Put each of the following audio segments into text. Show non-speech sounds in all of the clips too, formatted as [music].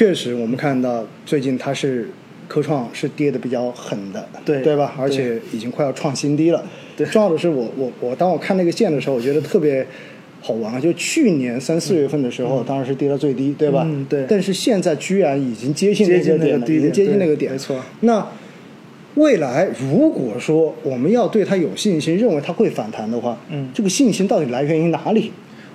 确实我们看到最近它是科创是跌的比较狠的，对对吧？而且已经快要创新低了。对重要的是我我我当我看那个线的时候，我觉得特别好玩啊！就去年三四月份的时候，当然是跌到最低，对吧？嗯对但是现在居然已经接近那个点已经接近那个点，没错。那未来如果说我们要对它有信心，认为它会反弹的话，嗯这个信心到底来源于哪里？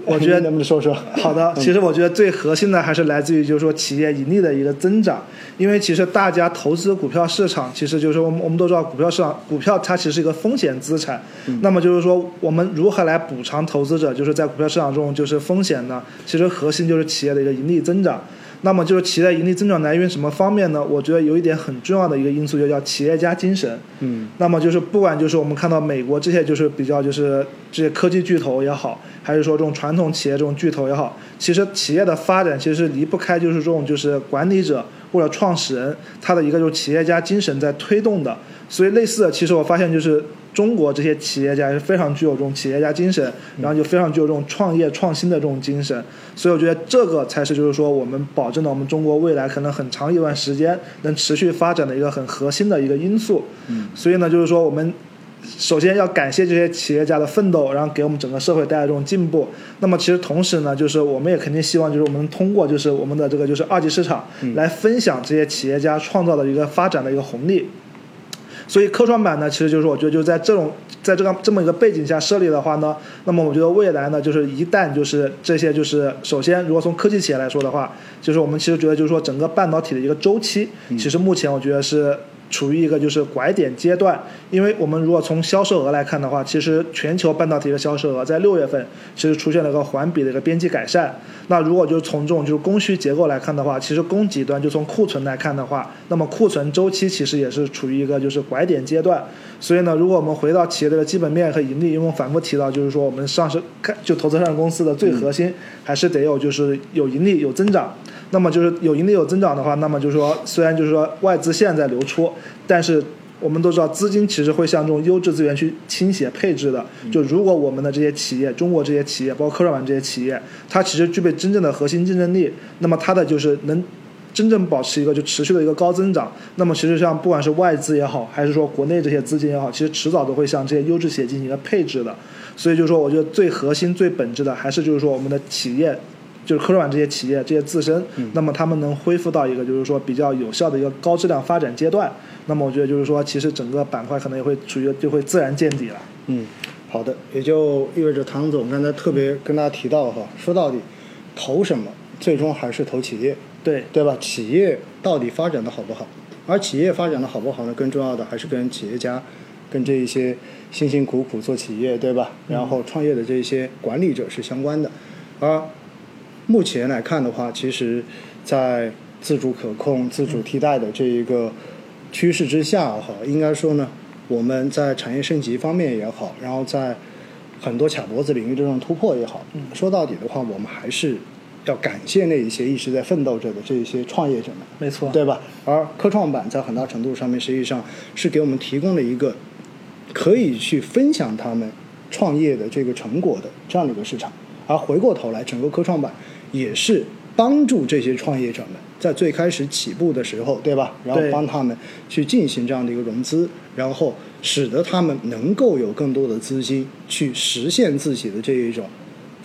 我觉得你能不能说说？[laughs] 好的，其实我觉得最核心的还是来自于就是说企业盈利的一个增长，因为其实大家投资股票市场，其实就是说我们我们都知道股票市场，股票它其实是一个风险资产，那么就是说我们如何来补偿投资者，就是在股票市场中就是风险呢？其实核心就是企业的一个盈利增长。那么就是企业的盈利增长来源于什么方面呢？我觉得有一点很重要的一个因素，就叫企业家精神。嗯那么就是不管就是我们看到美国这些就是比较就是这些科技巨头也好，还是说这种传统企业这种巨头也好，其实企业的发展其实是离不开就是这种就是管理者或者创始人他的一个就是企业家精神在推动的。所以类似的，其实我发现就是中国这些企业家是非常具有这种企业家精神，然后就非常具有这种创业创新的这种精神。所以我觉得这个才是就是说我们保证了我们中国未来可能很长一段时间能持续发展的一个很核心的一个因素。嗯所以呢，就是说我们首先要感谢这些企业家的奋斗，然后给我们整个社会带来这种进步。那么其实同时呢，就是我们也肯定希望，就是我们通过就是我们的这个就是二级市场来分享这些企业家创造的一个发展的一个红利。所以科创板呢，其实就是我觉得就在这种在这个这么一个背景下设立的话呢，那么我觉得未来呢，就是一旦就是这些就是首先，如果从科技企业来说的话，就是我们其实觉得就是说整个半导体的一个周期，其实目前我觉得是。处于一个就是拐点阶段，因为我们如果从销售额来看的话，其实全球半导体的销售额在六月份其实出现了一个环比的一个边际改善。那如果就是从这种就是供需结构来看的话，其实供给端就从库存来看的话，那么库存周期其实也是处于一个就是拐点阶段。所以呢，如果我们回到企业的基本面和盈利，因为我反复提到，就是说我们上市看就投资上市公司的最核心还是得有就是有盈利有增长。那么就是有盈利有增长的话，那么就是说虽然就是说外资现在在流出，但是我们都知道资金其实会向这种优质资源去倾斜配置的。就如果我们的这些企业，中国这些企业，包括科创板这些企业，它其实具备真正的核心竞争力，那么它的就是能。真正保持一个就持续的一个高增长，那么其实像不管是外资也好，还是说国内这些资金也好，其实迟早都会向这些优质企业进行一个配置的。所以就是说，我觉得最核心、最本质的还是就是说我们的企业，就是科创板这些企业这些自身，那么他们能恢复到一个就是说比较有效的一个高质量发展阶段。那么我觉得就是说，其实整个板块可能也会处于就会自然见底了。嗯，好的，也就意味着唐总刚才特别跟大家提到哈，说到底，投什么，最终还是投企业，对对吧？企业到底发展的好不好？而企业发展的好不好呢？更重要的还是跟企业家，跟这一些辛辛苦苦做企业，对吧？然后创业的这些管理者是相关的。而目前来看的话，其实，在自主可控、自主替代的这一个趋势之下，哈，应该说呢，我们在产业升级方面也好，然后在很多卡脖子领域这种突破也好，说到底的话，我们还是要感谢那一些一直在奋斗着的这一些创业者们。没错，对吧？而科创板在很大程度上面，实际上是给我们提供了一个可以去分享他们创业的这个成果的这样的一个市场。而回过头来，整个科创板也是帮助这些创业者们在最开始起步的时候，对吧？然后帮他们去进行这样的一个融资，然后使得他们能够有更多的资金去实现自己的这一种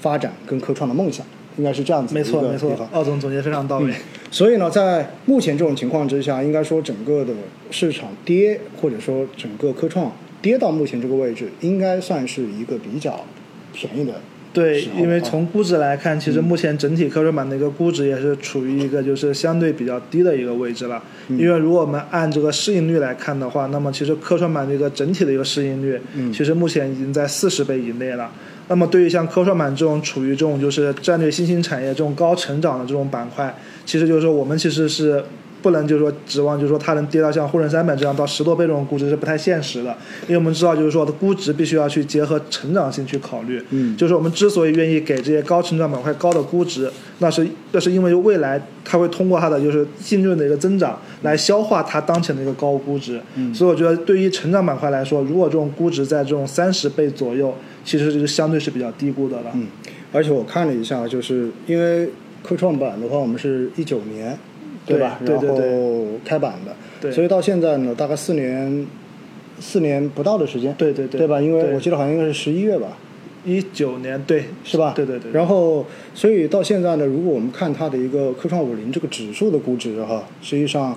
发展跟科创的梦想，应该是这样子的没错没错奥总总结非常到位。所以呢，在目前这种情况之下，应该说整个的市场跌，或者说整个科创跌到目前这个位置，应该算是一个比较便宜的对因为从估值来看，其实目前整体科创板的一个估值也是处于一个就是相对比较低的一个位置了。因为如果我们按这个市盈率来看的话，那么其实科创板的一个整体的一个市盈率，其实目前已经在四十倍以内了。那么对于像科创板这种处于这种就是战略新兴产业这种高成长的这种板块，其实就是说我们其实是不能就是说指望就是说它能跌到像沪深三百这样到十多倍这种估值是不太现实的，因为我们知道就是说的估值必须要去结合成长性去考虑。嗯就是我们之所以愿意给这些高成长板块高的估值，那是那是因为未来它会通过它的就是净利润的一个增长来消化它当前的一个高估值。嗯所以我觉得对于成长板块来说，如果这种估值在这种三十倍左右，其实是相对是比较低估的了。嗯，而且我看了一下，就是因为科创板的话，我们是一九年吧？对吧对然后开板的，对所以到现在呢，大概四年四年不到的时间，对对对对吧？因为我记得好像应该是十一月吧，一九年对是吧？对对对。然后，所以到现在呢，如果我们看它的一个科创五零这个指数的估值哈，实际上，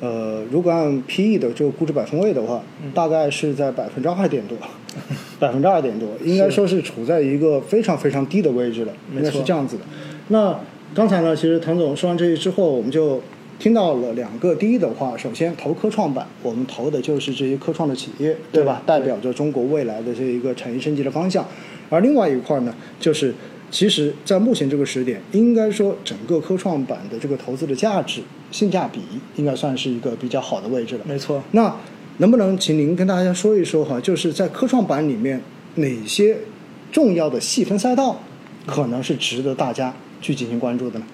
呃，如果按 PE 的这个估值百分位的话，嗯大概是在百分之二点多，[laughs] 百分之二点多，应该说是处在一个非常非常低的位置了，没应该是这样子的。那刚才呢，其实唐总说完这些之后，我们就听到了两个。第一的话，首先投科创板，我们投的就是这些科创的企业，对吧？代表着中国未来的这一个产业升级的方向。而另外一块呢，就是其实，在目前这个时点，应该说整个科创板的这个投资的价值、性价比，应该算是一个比较好的位置了。没错。那能不能请您跟大家说一说哈，就是在科创板里面哪些重要的细分赛道，可能是值得大家去进行关注的呢？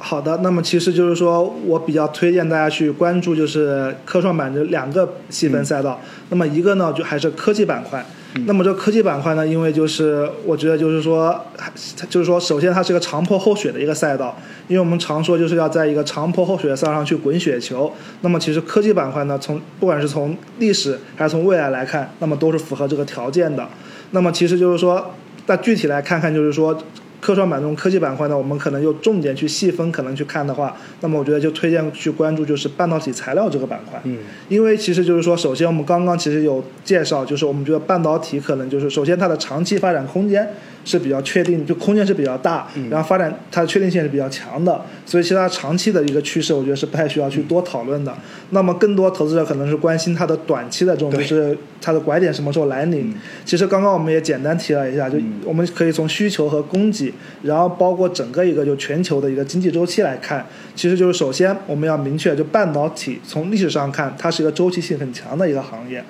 好的，那么其实就是说我比较推荐大家去关注，就是科创板这两个细分赛道。那么一个呢，就还是科技板块。那么这科技板块呢，因为就是我觉得就是说，还就是说，首先它是个长坡厚雪的一个赛道，因为我们常说就是要在一个长坡厚雪的赛道上去滚雪球。那么其实科技板块呢，从不管是从历史还是从未来来看，那么都是符合这个条件的。那么其实就是说，那具体来看看，就是说。科创板这种科技板块呢，我们可能又重点去细分，可能去看的话，那么我觉得就推荐去关注就是半导体材料这个板块。嗯，因为其实就是说，首先我们刚刚其实有介绍，就是我们觉得半导体可能就是首先它的长期发展空间是比较确定，就空间是比较大，然后发展它的确定性是比较强的，所以其他长期的一个趋势，我觉得是不太需要去多讨论的。那么更多投资者可能是关心它的短期的这种就是它的拐点什么时候来临。其实刚刚我们也简单提了一下，就我们可以从需求和供给。然后包括整个一个就全球的一个经济周期来看，其实就是首先我们要明确，就半导体从历史上看，它是一个周期性很强的一个行业，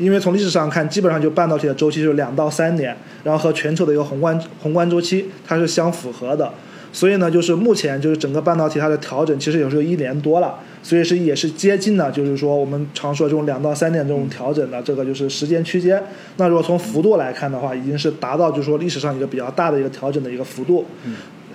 因为从历史上看，基本上就半导体的周期就是两到三年，然后和全球的一个宏观宏观周期它是相符合的。所以呢，就是目前就是整个半导体它的调整其实有时候一年多了，所以是也是接近了，就是说我们常说这种两到三年这种调整的这个就是时间区间。那如果从幅度来看的话，已经是达到就是说历史上一个比较大的一个调整的一个幅度。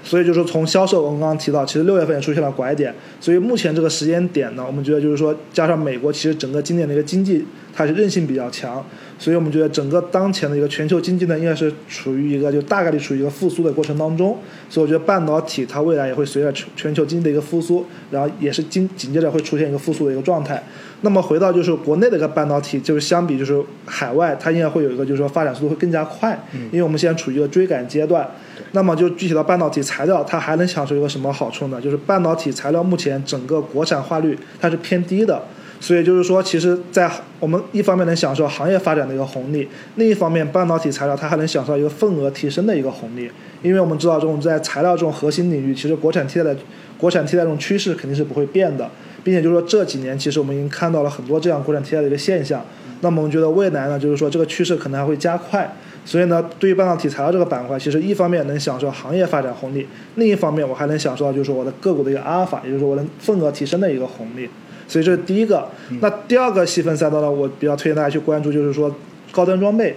所以就是说从销售，我们刚刚提到，其实六月份也出现了拐点，所以目前这个时间点呢，我们觉得就是说，加上美国其实整个今年的一个经济它是韧性比较强，所以我们觉得整个当前的一个全球经济呢，应该是处于一个就大概率处于一个复苏的过程当中，所以我觉得半导体它未来也会随着全球经济的一个复苏，然后也是紧紧接着会出现一个复苏的一个状态。那么回到就是国内的一个半导体，就是相比就是海外，它应该会有一个就是说发展速度会更加快，因为我们现在处于一个追赶阶段。那么就具体到半导体材料，它还能享受一个什么好处呢？就是半导体材料目前整个国产化率它是偏低的，所以就是说，其实，在我们一方面能享受行业发展的一个红利，另一方面半导体材料它还能享受一个份额提升的一个红利，因为我们知道这种在材料这种核心领域，其实国产替代的国产替代这种趋势肯定是不会变的，并且就是说这几年其实我们已经看到了很多这样国产替代的一个现象，那么我们觉得未来呢，就是说这个趋势可能还会加快。所以呢，对于半导体材料这个板块，其实一方面能享受行业发展红利，另一方面我还能享受到就是说我的个股的一个阿尔法，也就是说我的份额提升的一个红利。所以这是第一个。那第二个细分赛道呢，我比较推荐大家去关注，就是说高端装备。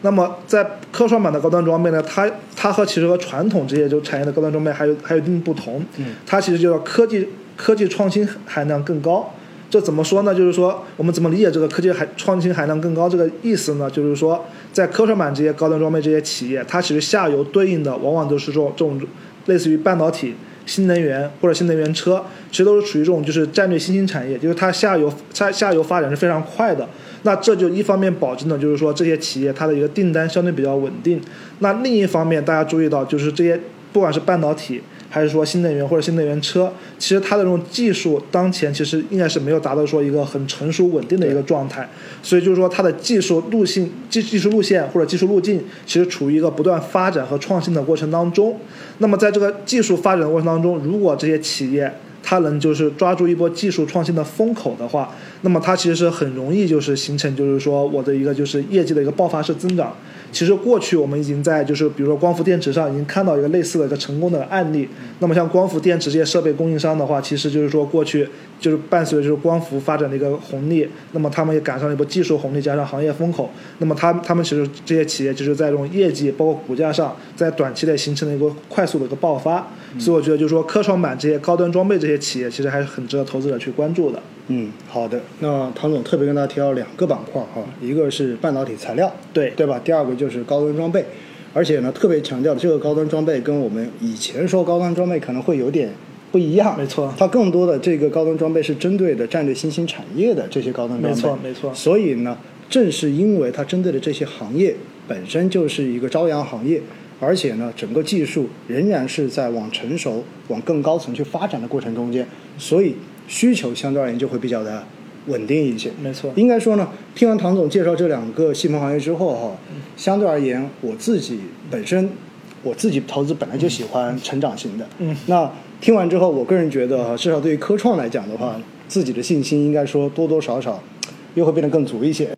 那么在科创板的高端装备呢，它它和其实和传统这些就产业的高端装备还有还有一定不同。它其实就叫科技科技创新含量更高。这怎么说呢？就是说，我们怎么理解这个科技含创新含量更高这个意思呢？就是说，在科创板这些高端装备这些企业，它其实下游对应的往往都是这种这种类似于半导体、新能源或者新能源车，其实都是处于这种就是战略新兴产业，就是它下游下 [laughs] 下游发展是非常快的。那这就一方面保证了就是说这些企业它的一个订单相对比较稳定。那另一方面，大家注意到就是这些不管是半导体。还是说新能源或者新能源车，其实它的这种技术当前其实应该是没有达到说一个很成熟稳定的一个状态，所以就是说它的技术路径、技技术路线或者技术路径，其实处于一个不断发展和创新的过程当中。那么在这个技术发展的过程当中，如果这些企业它能就是抓住一波技术创新的风口的话，那么它其实是很容易就是形成就是说我的一个就是业绩的一个爆发式增长。其实过去我们已经在就是比如说光伏电池上已经看到一个类似的一个成功的案例。那么像光伏电池这些设备供应商的话，其实就是说过去就是伴随着就是光伏发展的一个红利，那么他们也赶上了一波技术红利加上行业风口，那么他他们其实这些企业就是在这种业绩包括股价上，在短期内形成了一个快速的一个爆发。所以我觉得就是说科创板这些高端装备这些。些企业，其实还是很值得投资者去关注的。嗯，好的。那唐总特别跟大家提到两个板块哈，一个是半导体材料，对对吧？第二个就是高端装备，而且呢，特别强调这个高端装备跟我们以前说高端装备可能会有点不一样。没错它更多的这个高端装备是针对的战略新兴产业的这些高端装备。没错没错所以呢，正是因为它针对的这些行业本身就是一个朝阳行业。而且呢，整个技术仍然是在往成熟、往更高层去发展的过程中间，所以需求相对而言就会比较的稳定一些。没错应该说呢，听完唐总介绍这两个细分行业之后哈，相对而言，我自己本身我自己投资本来就喜欢成长型的。嗯那听完之后，我个人觉得哈，至少对于科创来讲的话，自己的信心应该说多多少少又会变得更足一些。